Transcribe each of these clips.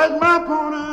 catch my pony,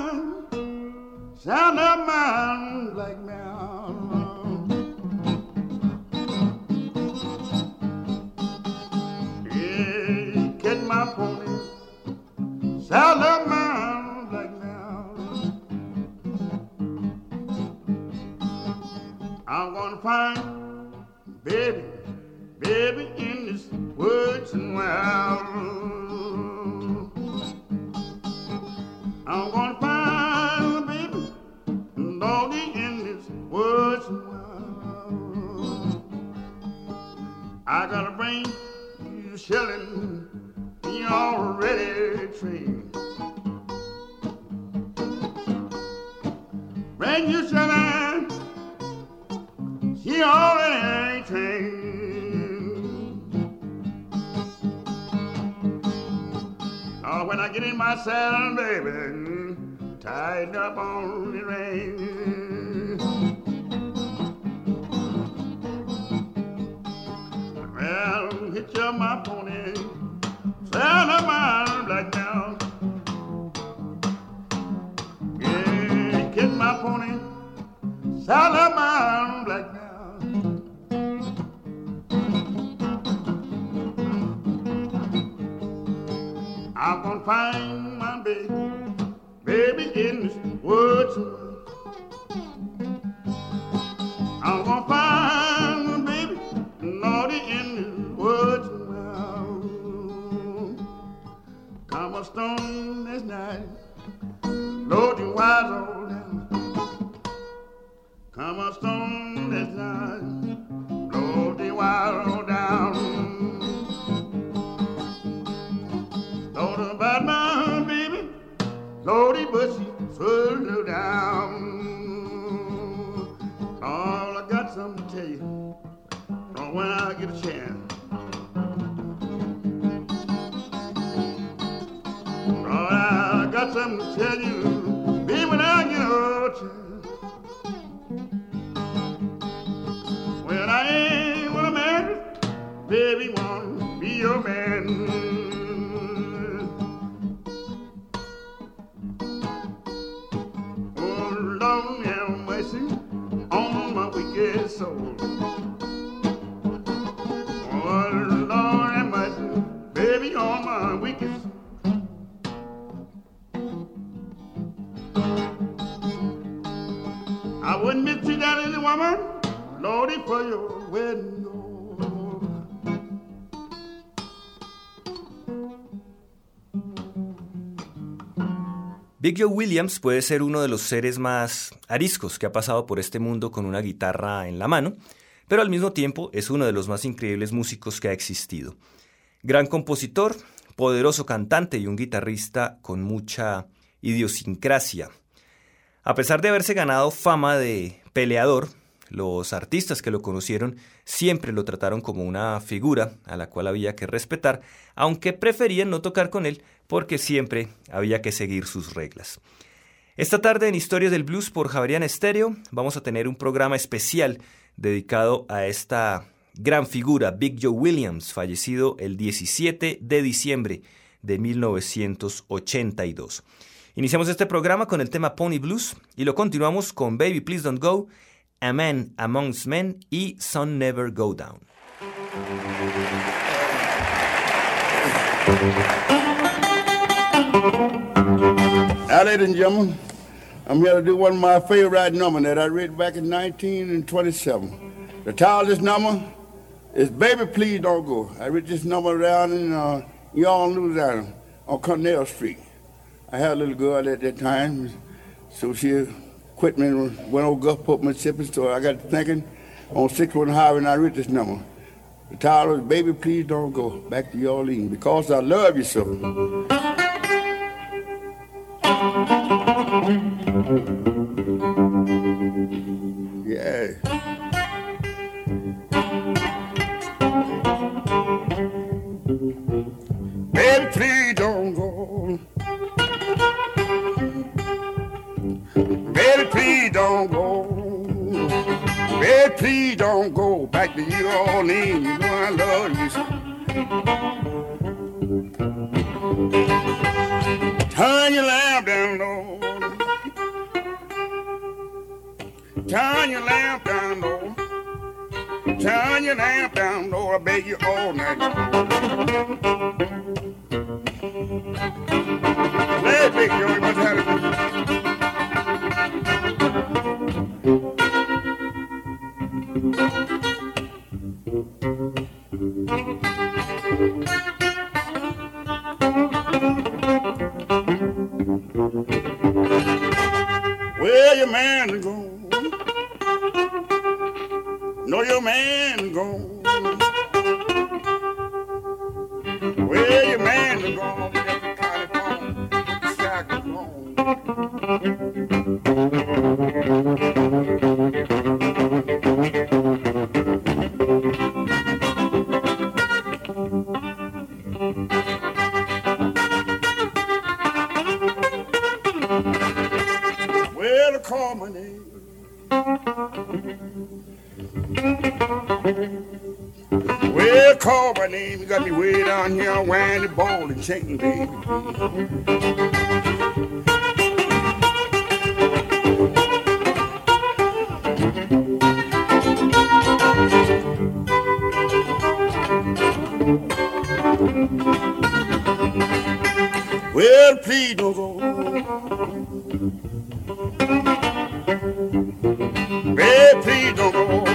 I'm gonna find Big Joe Williams puede ser uno de los seres más ariscos que ha pasado por este mundo con una guitarra en la mano, pero al mismo tiempo es uno de los más increíbles músicos que ha existido. Gran compositor, poderoso cantante y un guitarrista con mucha idiosincrasia. A pesar de haberse ganado fama de peleador, los artistas que lo conocieron siempre lo trataron como una figura a la cual había que respetar, aunque preferían no tocar con él porque siempre había que seguir sus reglas. Esta tarde en Historias del Blues por Javerian Estéreo vamos a tener un programa especial dedicado a esta gran figura, Big Joe Williams, fallecido el 17 de diciembre de 1982. Iniciamos este programa con el tema Pony Blues y lo continuamos con Baby Please Don't Go, A Man Amongst Men y Sun Never Go Down. Now, ladies and gentlemen, I'm here to do one of my favorite numbers that I read back in 1927. The title of this number is Baby Please Don't Go. I wrote this number around in uh, Yarn, Louisiana on Cornell Street. I had a little girl at that time, so she quit me and went over Gulfport, Mississippi, store. I got thinking on 61 Highway and I read this number. The title is Baby Please Don't Go Back to New Orleans because I love you so. I call my name. Well, call my name. You got me way down here, wearing the ball and chain, baby. Well, please don't go. Don't go.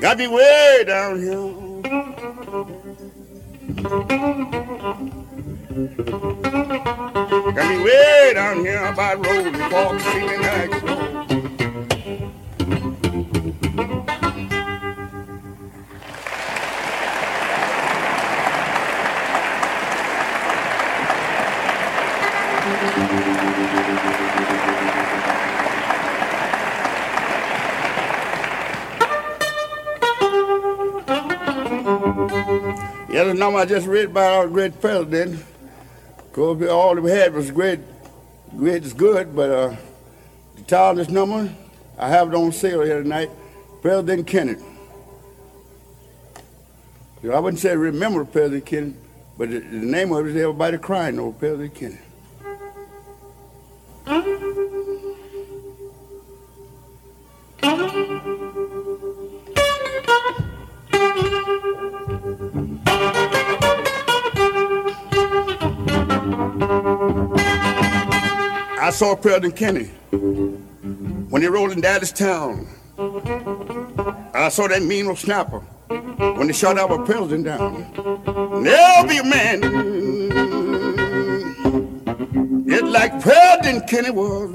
Got me way down here. Got me way down here by road and walk feeling like number I just read about our great president. Cause all we had was great, great is good, but uh, the tallest number I have it on sale here tonight, President Kennedy. Know, I wouldn't say remember President Kennedy, but the, the name of it is everybody crying over President Kennedy. Saw President Kennedy when he rode in Dallas town. I saw that mean old snapper when they shot our president down. There'll be a man just like President Kennedy was.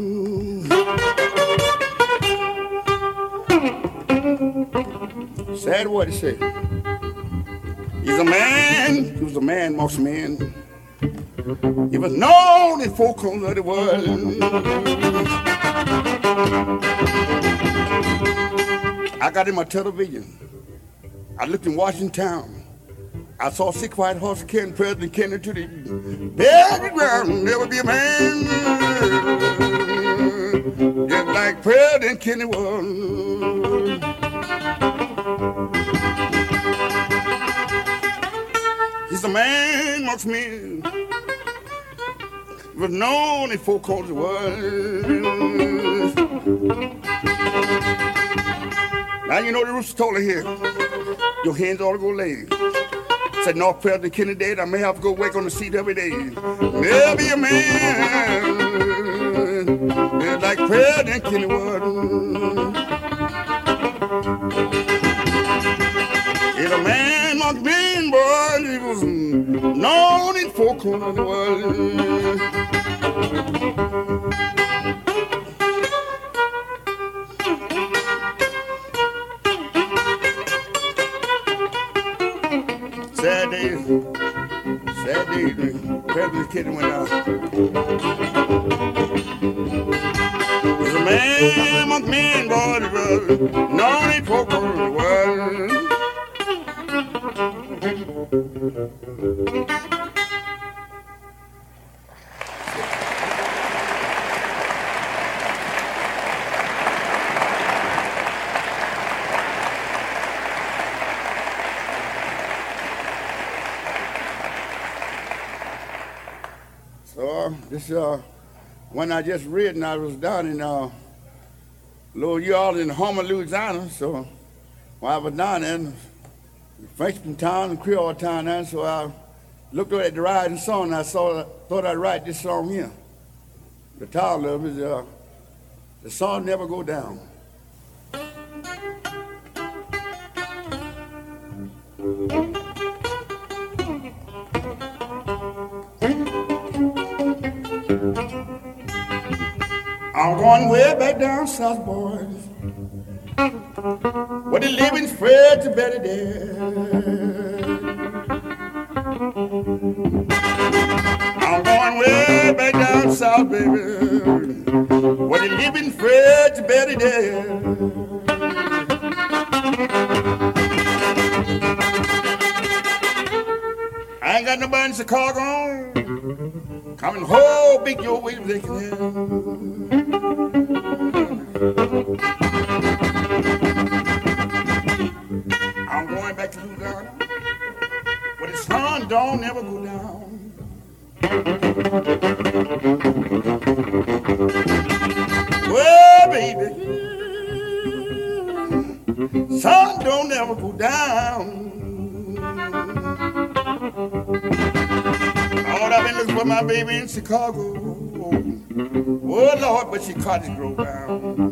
Sad what he said. He's a man. He was a man, most men. He was known in four corners of the world. I got in my television. I looked in Washington. I saw six white horse carrying President Kennedy to the very ground. There would be a man just like President Kennedy was. He's a man amongst men. Was known in four corners of the world. Now you know the rooster told her here. Your hands ought to go lay. Said no President Kennedy dead, I may have to go wake on the seat every day. There'll be a man just like President Kennedy was. He's a man amongst men, boy. He was known in corners world. I just read, and I was down in uh, Little Y'all in Homer, Louisiana. So while I was down there, Frenchman town and Creole town, there, so I looked over at the riding song, and I saw, thought I'd write this song here. The title of it is uh, "The Song Never Go Down." Going way back down south, boys. Where the living spread to better days. I'm going way back down south, baby. Where the living spread to better days. I ain't got nobody in Chicago coming home, big your way they can don't never go down. Well, baby, sun don't never go down. Lord, I've been looking for my baby in Chicago. Oh, Lord, but she cottage grow down.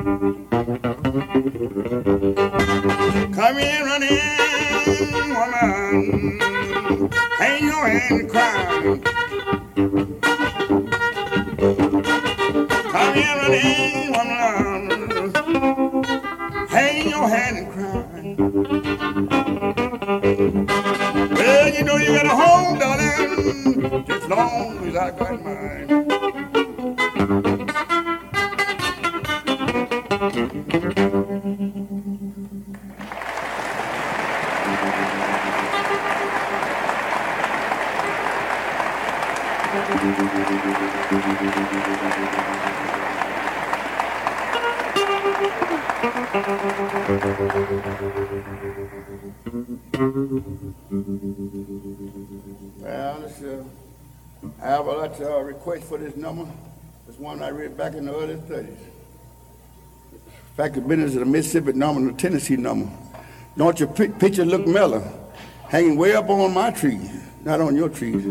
Come here running, woman. Hang your head and cry. Fact of a Mississippi number and a Tennessee number. Don't your pi- picture look mellow, hanging way up on my tree, not on your trees.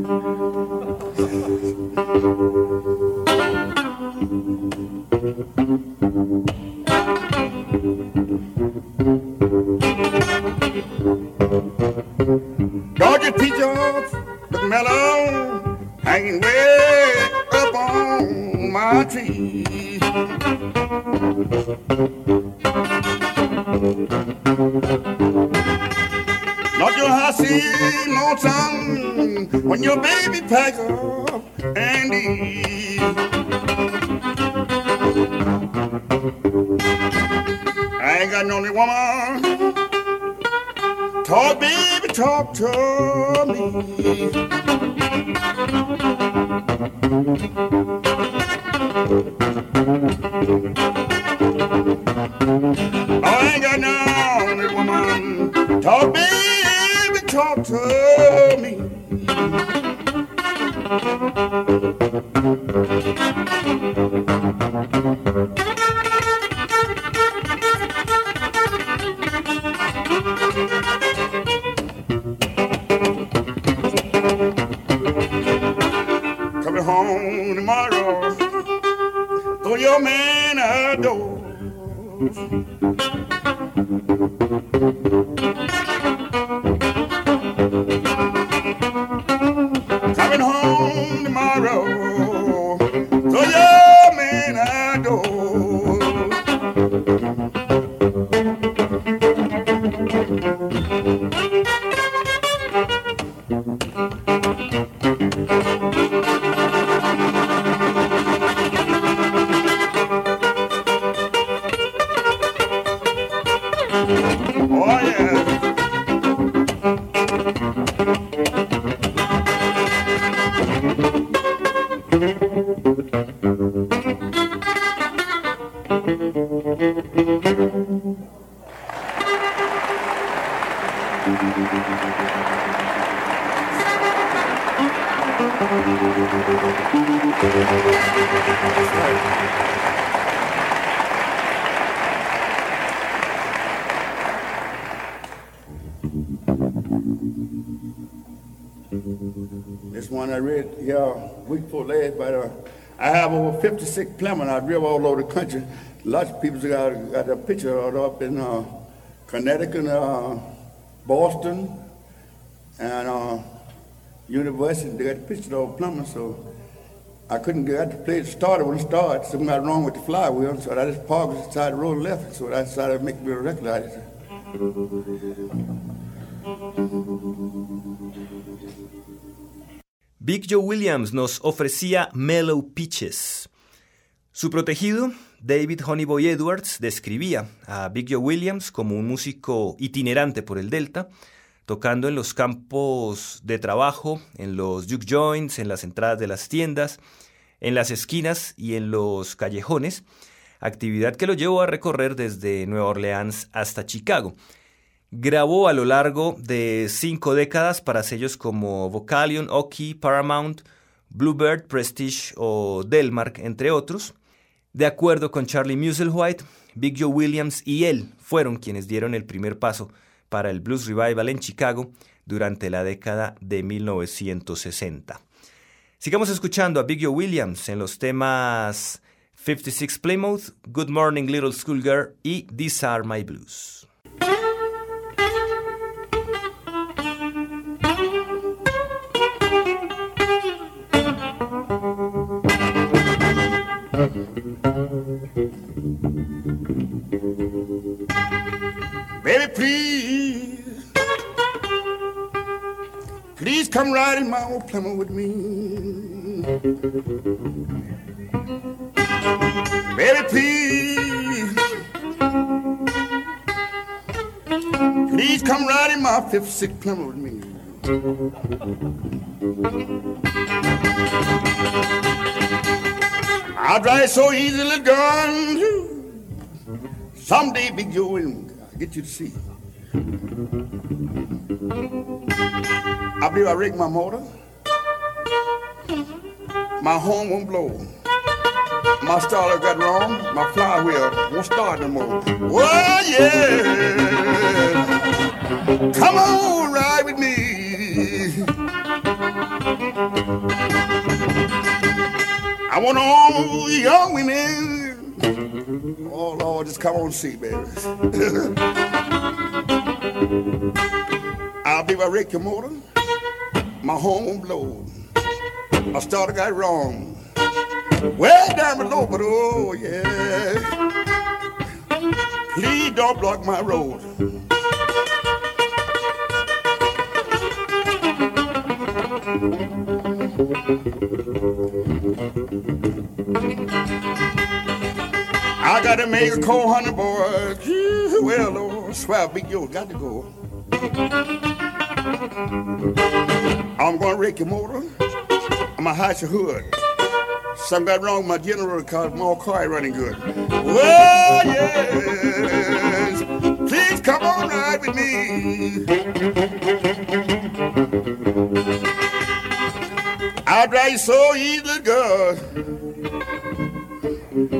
Not your hussy lonesome when your baby packs up and leave. I ain't got no only woman. Talk, baby, talk to me. I baby, Week before last, but uh, I have over 56 Plymouth. I drive all over the country. Lots of people got, got a picture of it up in uh, Connecticut, uh, Boston, and uh, University. They got a picture of Plymouth, so I couldn't get the play started when it started. Something got wrong with the flywheel, so I just parked beside the road left. So I decided to make me a artist. Big Joe Williams nos ofrecía Mellow Pitches. Su protegido, David Honeyboy Edwards, describía a Big Joe Williams como un músico itinerante por el Delta, tocando en los campos de trabajo, en los juke joints, en las entradas de las tiendas, en las esquinas y en los callejones, actividad que lo llevó a recorrer desde Nueva Orleans hasta Chicago. Grabó a lo largo de cinco décadas para sellos como Vocalion, Oki, Paramount, Bluebird, Prestige o Delmark, entre otros. De acuerdo con Charlie Musselwhite, Big Joe Williams y él fueron quienes dieron el primer paso para el Blues Revival en Chicago durante la década de 1960. Sigamos escuchando a Big Joe Williams en los temas 56 Plymouth, Good Morning Little Schoolgirl y These Are My Blues. Baby, please, please come ride in my old Plymouth with me. Baby, please, please come ride in my fifth, sixth Plymouth with me. I'll drive so easily, girl. Someday, Big Joe will get you to see. I believe I rigged my motor. My horn won't blow. My starter got wrong. My flywheel won't start no more. Oh, yeah. Come on, ride with I want all young women. Oh Lord, just come on see, baby. I'll be my your motor. My home blow. My starter got wrong. Way down below, but oh yeah. Please don't block my road. I gotta make a cold honey boy. Well, oh, swear, Big Joe, got to go. I'm gonna wreck your motor. I'm gonna hide your hood. Something got wrong with my generator cause my car ain't running good. Well, yes. Please come on ride with me. Drive you so easy, girl.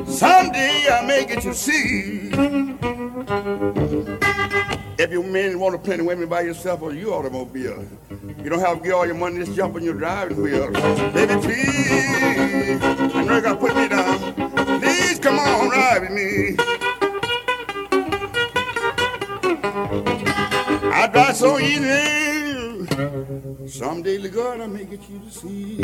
Someday I may get you see. If you men want to plenty women by yourself or your automobile, you don't have to get all your money just jump on your driving wheel. Baby, please, I know you got to put me down. Please come on, ride with me. I drive so easy. Someday, the God, I may get you to see.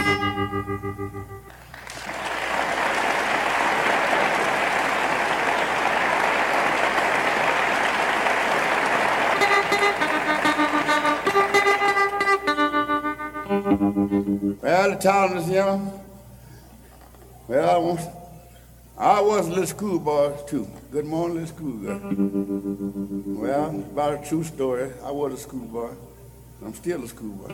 Well, the town is young. Well, I want I was a little schoolboy too. Good morning, little schoolgirl. Well, about a true story. I was a schoolboy. I'm still a schoolboy.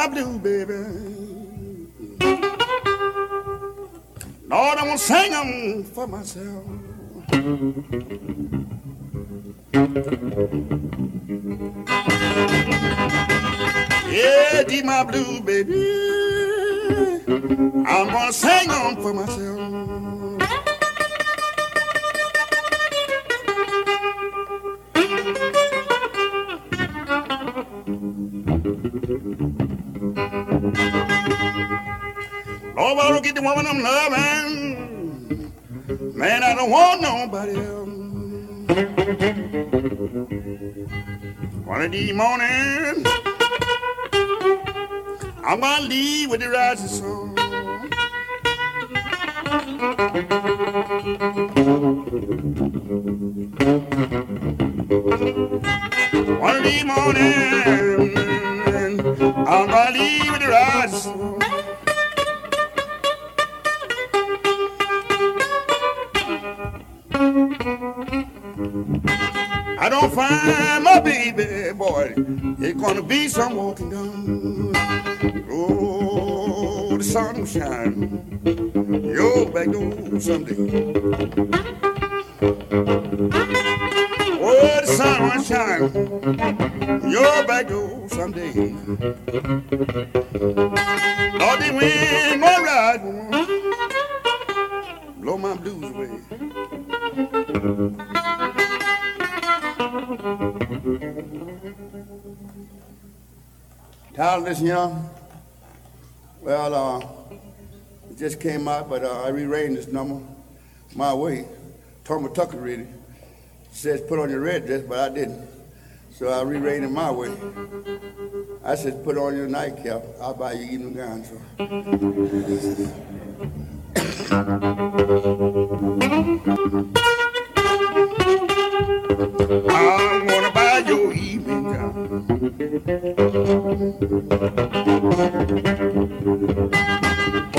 My blue baby. Lord, I want to sing them for myself. Yeah, these my blue baby. I'm gonna sing them for myself. Get the woman I'm loving. Man, I don't want nobody else. One of these mornings, I'm gonna leave with the rising sun. One of these mornings, boy, it's gonna be some walking down. Oh, the sun will shine. Your back door someday. This, you know? Well, uh, it just came out, but uh, I rearranged this number my way. My Tucker read it. Says put on your red dress, but I didn't. So I rearranged it my way. I said, put on your nightcap. I'll buy you evening gown. So. I'm gonna buy your evening Put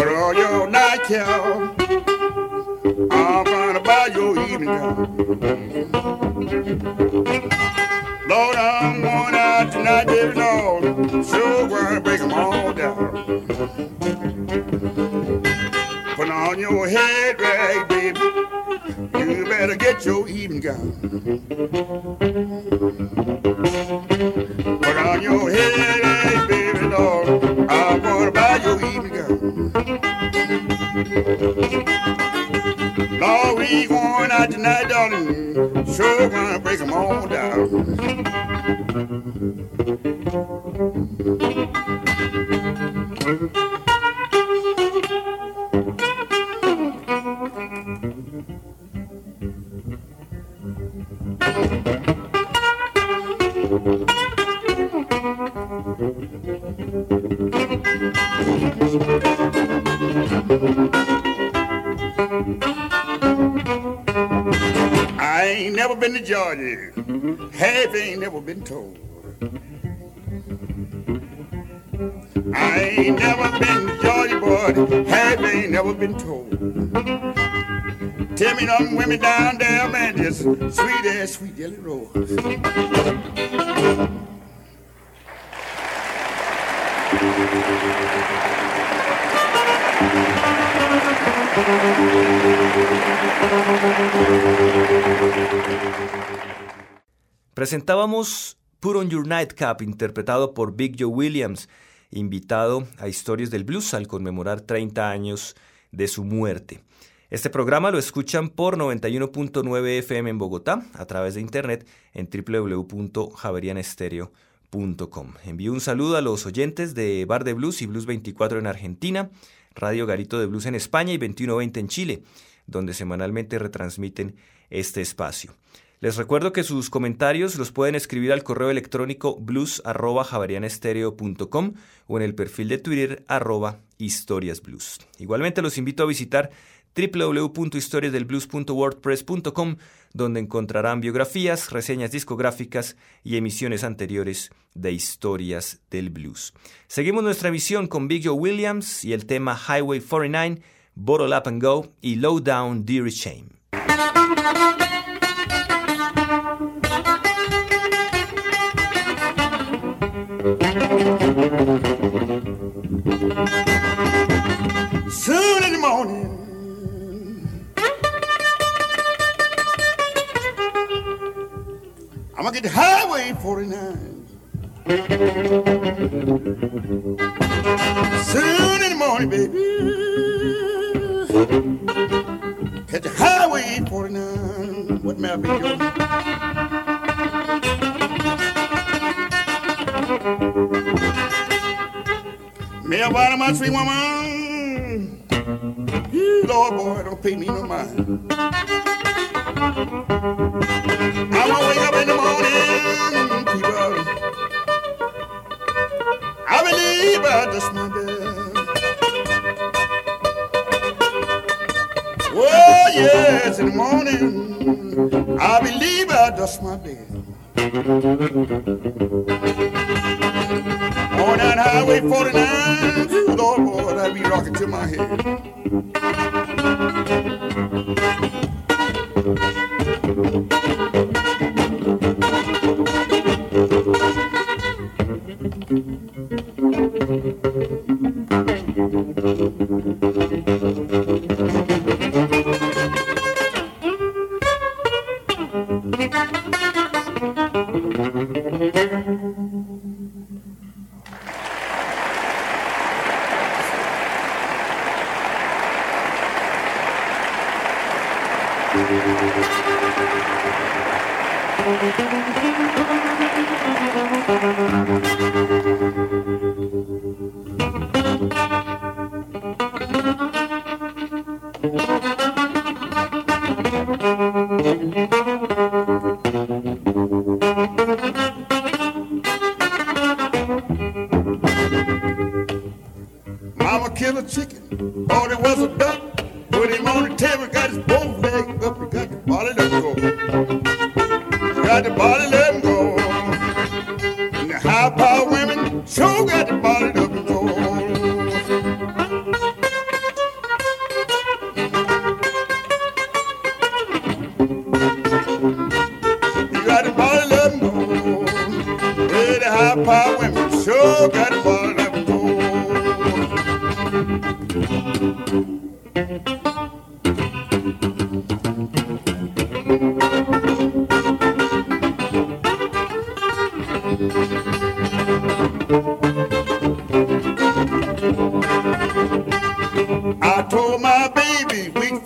on your nightcap. I'm gonna buy your evening gown. Lord, I'm going out tonight, baby, Lord. Sure gonna break them all down. Put on your head rag, baby. You better get your evening gown. Tonight, darling. Sure gonna break them all down. To Half ain't never been told. I ain't never been Georgia, boy. Half ain't never been told. Tell me them women down there, man, just sweet as sweet jelly rolls. Presentábamos Put on Your Nightcap, interpretado por Big Joe Williams, invitado a Historias del Blues al conmemorar 30 años de su muerte. Este programa lo escuchan por 91.9 FM en Bogotá, a través de internet en www.javerianestereo.com. Envío un saludo a los oyentes de Bar de Blues y Blues 24 en Argentina, Radio Garito de Blues en España y 2120 en Chile, donde semanalmente retransmiten este espacio. Les recuerdo que sus comentarios los pueden escribir al correo electrónico blues.javarianestereo.com o en el perfil de Twitter arroba historiasblues. Igualmente los invito a visitar www.historiasdelblues.wordpress.com donde encontrarán biografías, reseñas discográficas y emisiones anteriores de Historias del Blues. Seguimos nuestra emisión con Big Joe Williams y el tema Highway 49, Bottle Up and Go y Low Down Deary Shame. Soon in the morning. I'm gonna get the highway 49. Soon in the morning, baby. Catch the highway 49. What may I be doing? Me about my sweet woman. Lord boy, don't pay me no mind. I wanna wake up in the morning, people. I believe I just my bed. Oh yes, in the morning, I believe I dust my bed. Highway 49. Lord, Lord, I be rocking to my head.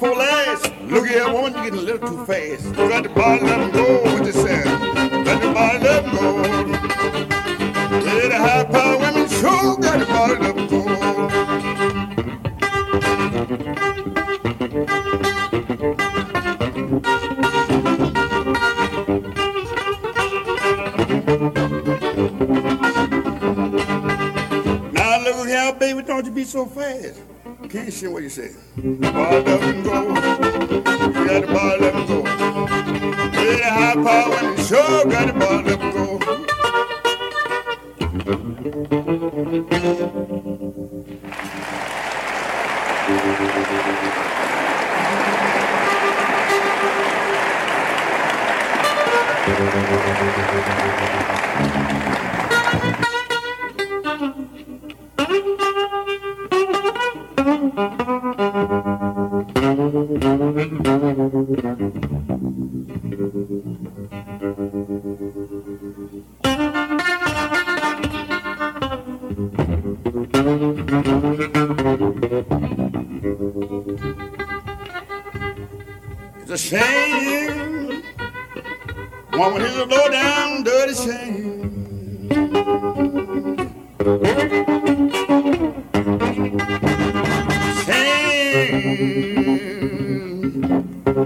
Before last, look here, woman, you getting a little too fast. You got the body, let him go. What you saying? Got the body, let him go. Yeah, the high power women sure got the body, let him go. Now look here, baby, don't you be so fast. Can't see what you say.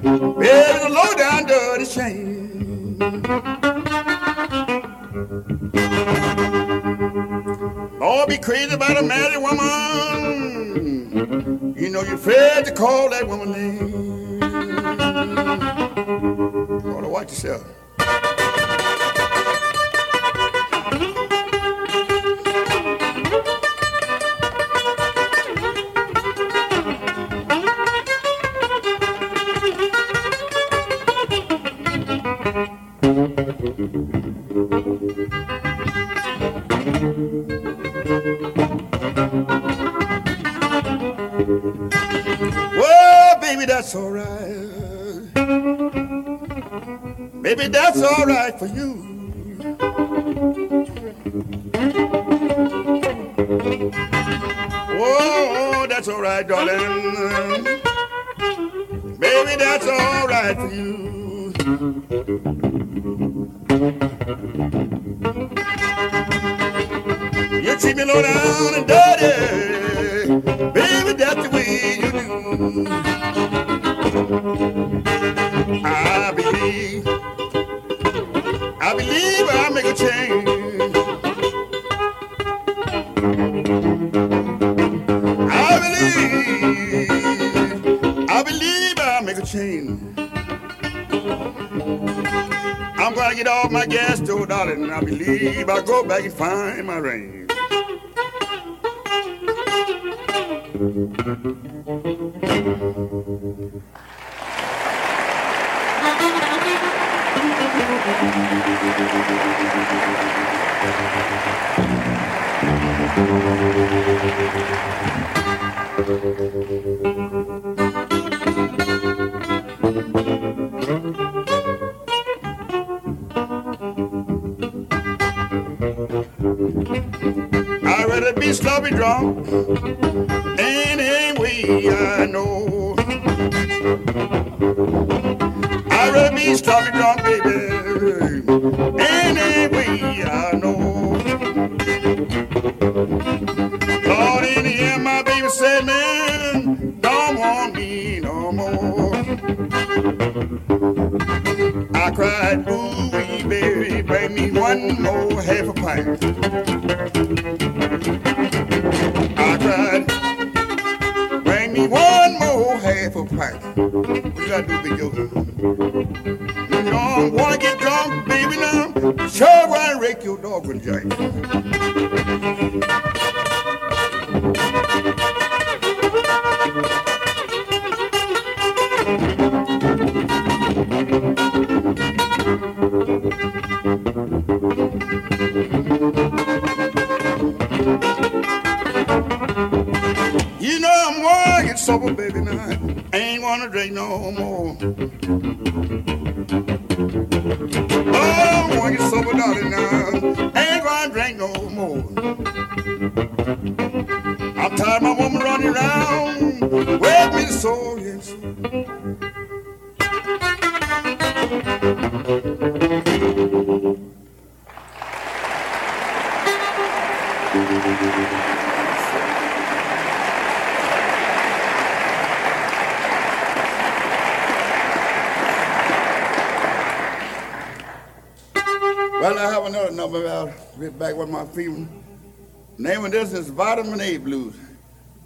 It's a low down, dirty shame. Lord, be crazy about a married woman. You know you're afraid to call that woman name. Ought to watch yourself. I'm gonna get off my gas too, darling. And I believe I'll go back and find my ring. drunk any way I know. I'd rather be sloppy drunk, baby, any way I know. Lord, in the end, my baby said, man, don't want me no more. I cried, ooh, baby, bring me one more half You know I'm gonna get sober, baby, now. I ain't want to drink no more. Oh, I'm gonna get sober, darling, now. I ain't gonna drink no more. I'm tired of my woman running around with me so, yes. My. Name of this is Vitamin A Blues.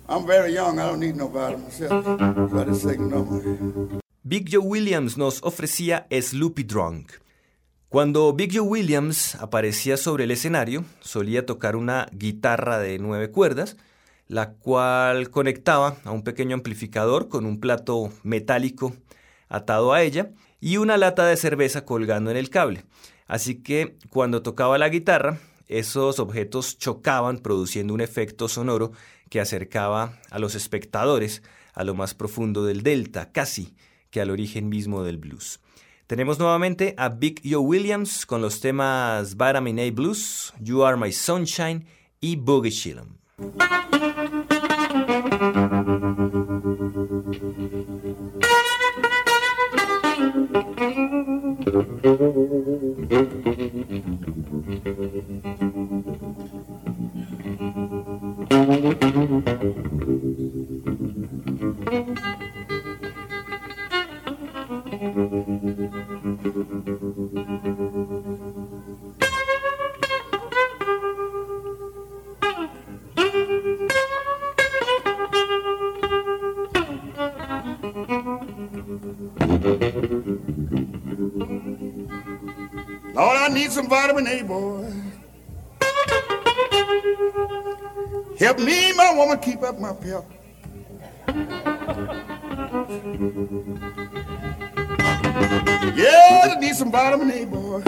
I'm very young, no vitamin myself. So I number. Big Joe Williams nos ofrecía Sloopy Drunk. Cuando Big Joe Williams aparecía sobre el escenario, solía tocar una guitarra de nueve cuerdas, la cual conectaba a un pequeño amplificador con un plato metálico atado a ella y una lata de cerveza colgando en el cable. Así que cuando tocaba la guitarra, esos objetos chocaban produciendo un efecto sonoro que acercaba a los espectadores a lo más profundo del delta, casi que al origen mismo del blues. Tenemos nuevamente a Big Joe Williams con los temas Vitamin A Blues, You Are My Sunshine y Boogie Chillum. vitamin A, boy. Help me, my woman, keep up my pep. Yeah, I need some vitamin A, boy.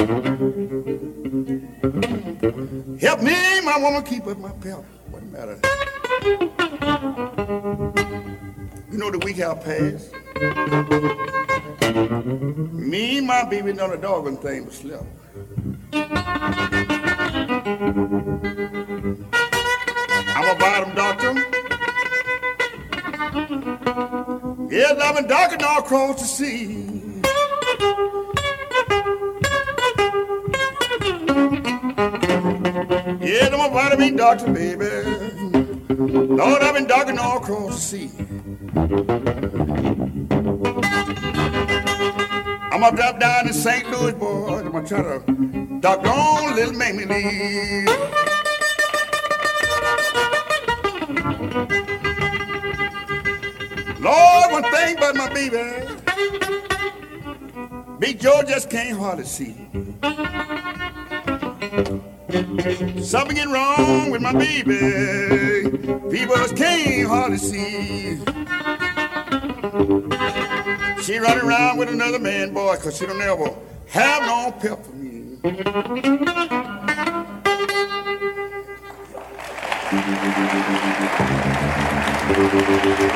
Help me, my woman, keep up my pep. What matter? You know the week have passed. Me and my baby done a doggone thing but slept. Across the sea. Yes, I'm a vitamin doctor, baby. Lord, I've been docking all across the sea. I'm gonna drop down in St. Louis, boy. I'm gonna try to dock on little Mamie Lee. Lord, one thing about my baby, Big Joe just can't hardly see. Something wrong with my baby. People just can't hardly see. She running around with another man, boy, cause she don't ever have no pep for me. Thank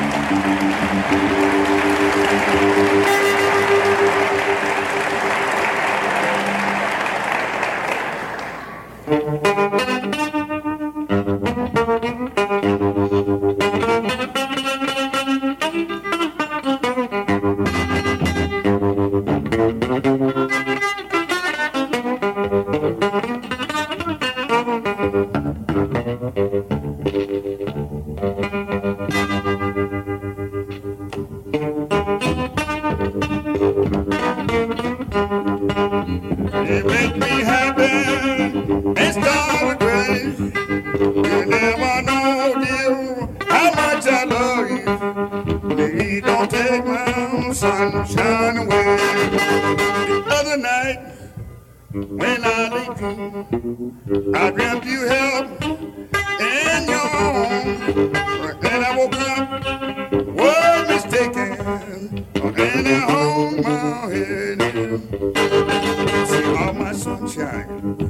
you. morning sun away. The other night, when I dreamed, I dreamt you held in your arms. and I woke up, was mistaken, and I hold my head in. See all my sunshine.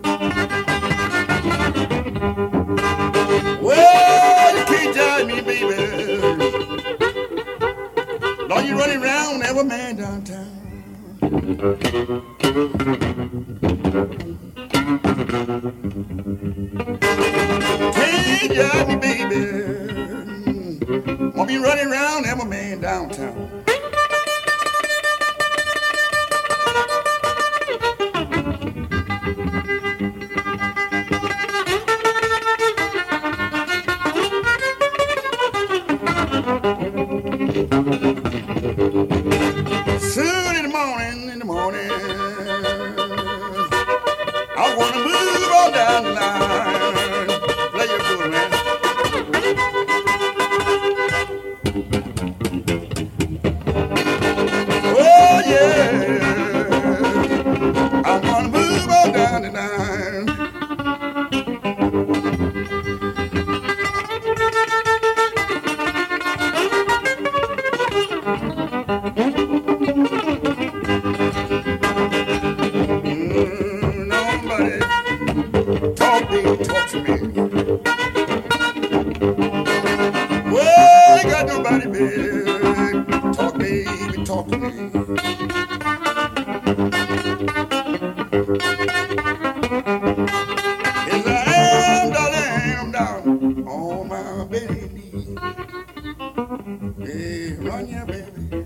on ya, baby.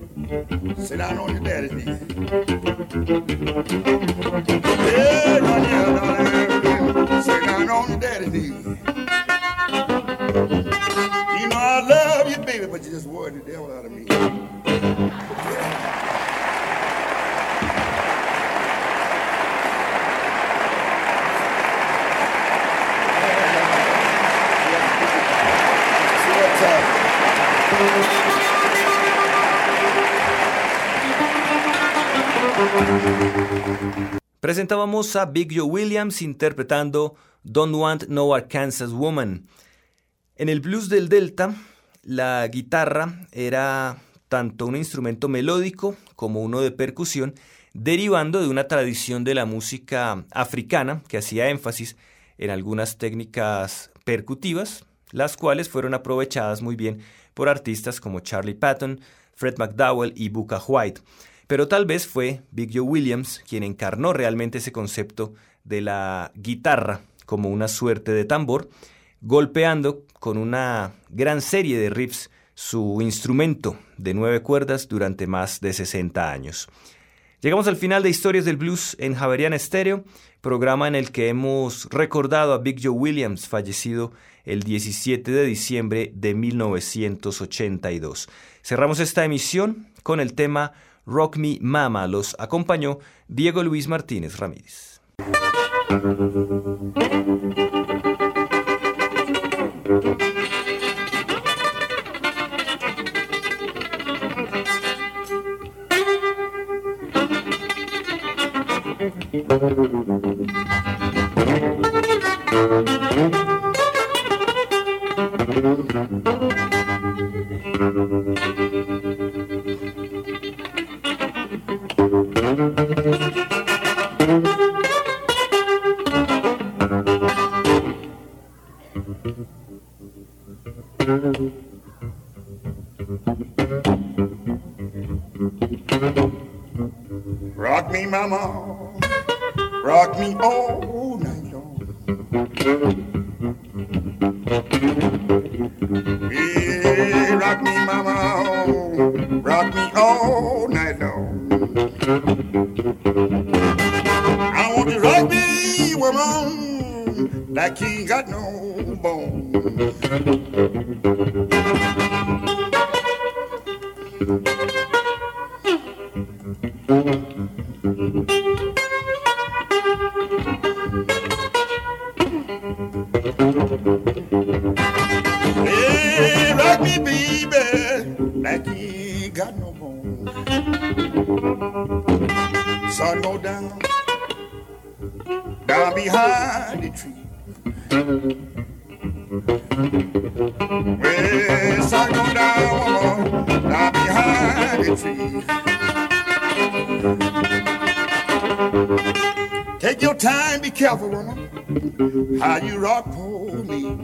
Sit down on your. Presentábamos a Big Joe Williams interpretando Don't Want No Arkansas Woman. En el blues del Delta, la guitarra era tanto un instrumento melódico como uno de percusión, derivando de una tradición de la música africana que hacía énfasis en algunas técnicas percutivas, las cuales fueron aprovechadas muy bien por artistas como Charlie Patton, Fred McDowell y Booker White. Pero tal vez fue Big Joe Williams quien encarnó realmente ese concepto de la guitarra como una suerte de tambor, golpeando con una gran serie de riffs su instrumento de nueve cuerdas durante más de 60 años. Llegamos al final de Historias del Blues en Javerian Stereo, programa en el que hemos recordado a Big Joe Williams, fallecido el 17 de diciembre de 1982. Cerramos esta emisión con el tema Rock Me Mama. Los acompañó Diego Luis Martínez Ramírez. down behind the tree. Well, sun go down, down behind the tree. Take your time, be careful, woman, how you rock for me.